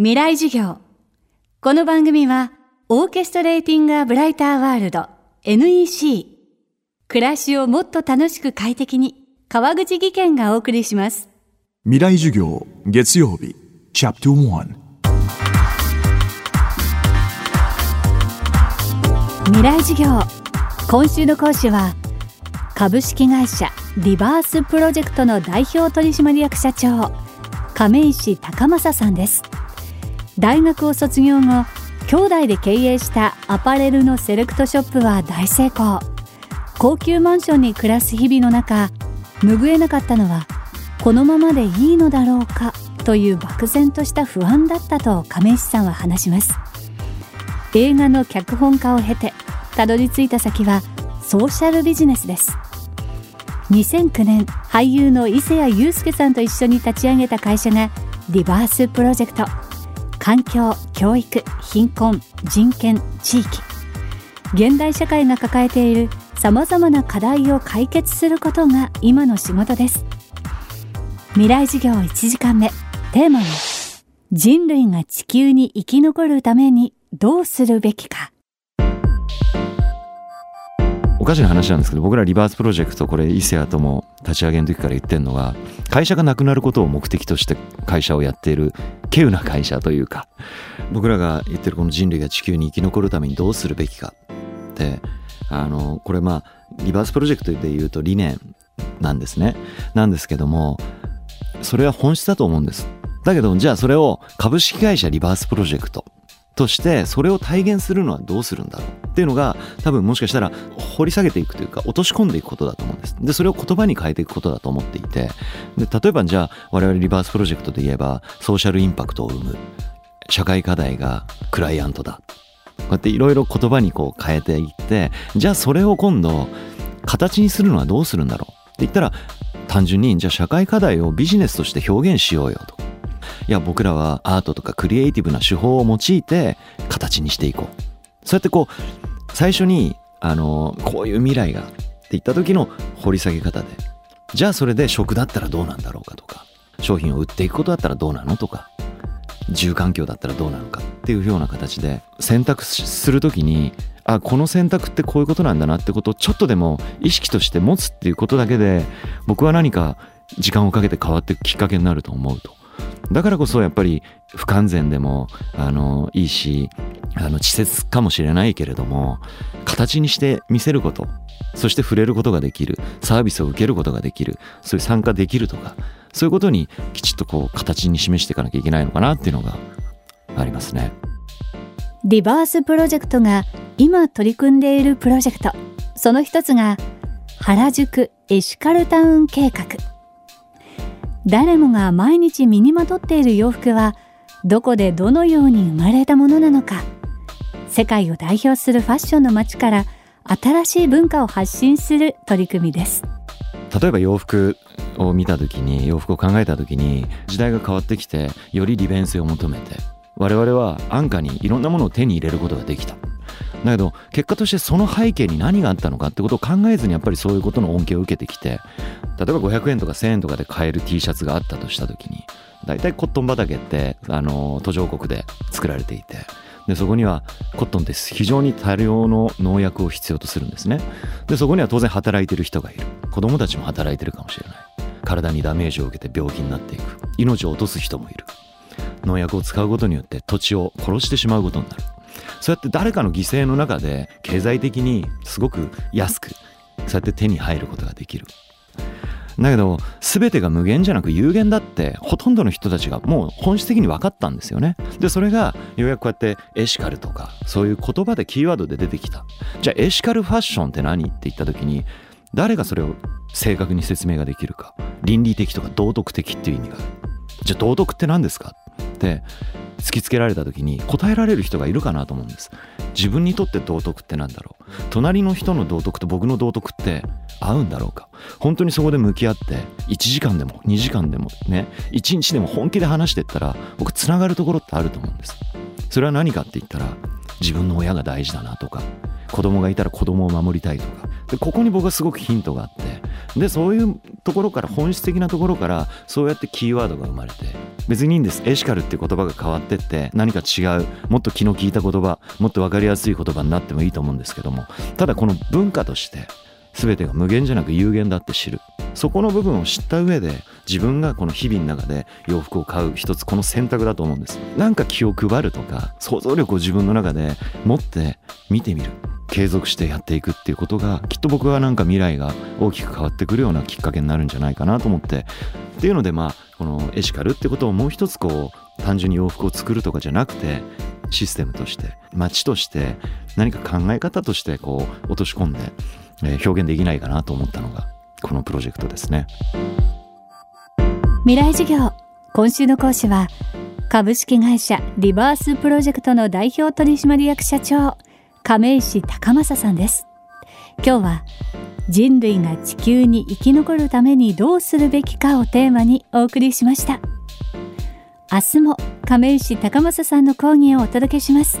未来授業。この番組はオーケストレーティング・ア・ブライター・ワールド NEC 暮らしをもっと楽しく快適に川口義賢がお送りします。未来授業月曜日チャプター未来授業。今週の講師は株式会社リバースプロジェクトの代表取締役社長亀石高正さんです大学を卒業後兄弟で経営したアパレルのセレクトショップは大成功。高級マンションに暮らす日々の中拭えなかったのはこのままでいいのだろうかという漠然とした不安だったと亀石さんは話します。映画の脚本家を経てたどり着いた先はソーシャルビジネスです。2009年俳優の伊勢谷友介さんと一緒に立ち上げた会社がリバースプロジェクト。環境教育貧困人権地域。現代社会が抱えているさまざまな課題を解決することが今の仕事です。未来事業1時間目。テーマは人類が地球に生き残るためにどうするべきか。かしな話なんですけど僕らリバースプロジェクトこれ伊勢谷とも立ち上げの時から言ってるのが会社がなくなることを目的として会社をやっている稀有な会社というか僕らが言ってるこの人類が地球に生き残るためにどうするべきかってあのこれまあリバースプロジェクトで言うと理念なんですね。なんですけどもそれは本質だと思うんです。だけどじゃあそれを株式会社リバースプロジェクトとしてそれを体現するのはどうするんだろうっていうのが多分もしかしたら掘り下げていくというか落とし込んでいくことだと思うんです。でそれを言葉に変えていくことだと思っていてで例えばじゃあ我々リバースプロジェクトで言えばソーシャルインパクトを生む社会課題がクライアントだこうやっていろいろ言葉にこう変えていってじゃあそれを今度形にするのはどうするんだろうって言ったら単純にじゃあ社会課題をビジネスとして表現しようよと。いや僕らはアートとかクリエイティブな手法を用いて形にしていこう。そうやってこう最初にあのこういう未来がって言った時の掘り下げ方でじゃあそれで食だったらどうなんだろうかとか商品を売っていくことだったらどうなのとか住環境だったらどうなのかっていうような形で選択する時にあこの選択ってこういうことなんだなってことをちょっとでも意識として持つっていうことだけで僕は何か時間をかけて変わっていくきっかけになると思うと。だからこそやっぱり不完全でもあのいいしあの稚拙かもしれないけれども形にして見せることそして触れることができるサービスを受けることができるそういう参加できるとかそういうことにきちっとこう形に示していかなきゃいけないのかなっていうのがありますね。リバースプロジェクトが今取り組んでいるプロジェクトその一つが原宿エシカルタウン計画誰もが毎日身にまとっている洋服はどこでどのように生まれたものなのか。世界を代表するファッションの街から新しい文化を発信する取り組みです。例えば洋服を見た時に洋服を考えた時に時代が変わってきてより利便性を求めて我々は安価にいろんなものを手に入れることができた。だけど結果としてその背景に何があったのかってことを考えずにやっぱりそういうことの恩恵を受けてきて例えば500円とか1000円とかで買える T シャツがあったとした時に大体コットン畑ってあの途上国で作られていてでそこにはコットンって非常に多量の農薬を必要とするんですね。でそこには当然働いてる人がいる。子供たちも働いてるかもしれない。体にダメージを受けて病気になっていく。命を落とす人もいる。農薬を使うことによって土地を殺してしまうことになる。そうやって誰かの犠牲の中で経済的にすごく安くそうやって手に入ることができる。だけど全てが無限じゃなく有限だってほとんどの人たちがもう本質的に分かったんですよね。でそれがようやくこうやってエシカルとかそういう言葉でキーワードで出てきた。じゃあエシカルファッションって何って言った時に誰がそれを正確に説明ができるか。倫理的とか道徳的っていう意味が。あるじゃあ道徳って何ですかって突きつけられた時に答えられる人がいるかなと思うんです。自分にとって道徳って何だろう隣の人の道徳と僕の道徳って合うんだろうか？本当にそこで向き合って1時間でも2時間でもね1日でも本気で話してったら僕つながるところってあると思うんです。それは何かって言ったら自分の親が大事だなとか子供がいたら子供を守りたいとか。でここに僕はすごくヒントがあって。でそういうところから本質的なところからそうやってキーワードが生まれて別にいいんです。エシカルって言葉が変わってって何か違うもっと気の利いた言葉もっと分かりやすい言葉になってもいいと思うんですけどもただこの文化として全てが無限じゃなく有限だって知る。そこの部分を知った上で自分がこの日々の中で洋服を買う一つこの選択だと思うんです。なんか気を配るとか想像力を自分の中で持って見てみる。継続してやっていくっていうことがきっと僕はなんか未来が大きく変わってくるようなきっかけになるんじゃないかなと思って。っていうのでまあこのエシカルってことをもう一つこう単純に洋服を作るとかじゃなくてシステムとして街として何か考え方としてこう落とし込んで、え表現できないかなと思ったのがこのプロジェクトですね。未来授業今週の講師は株式会社リバースプロジェクトの代表取締役社長亀石高正さんです。今日は人類が地球に生き残るためにどうするべきかをテーマにお送りしました。明日も亀石高正さんの講義をお届けします。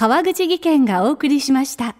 川口義賢がお送りしました。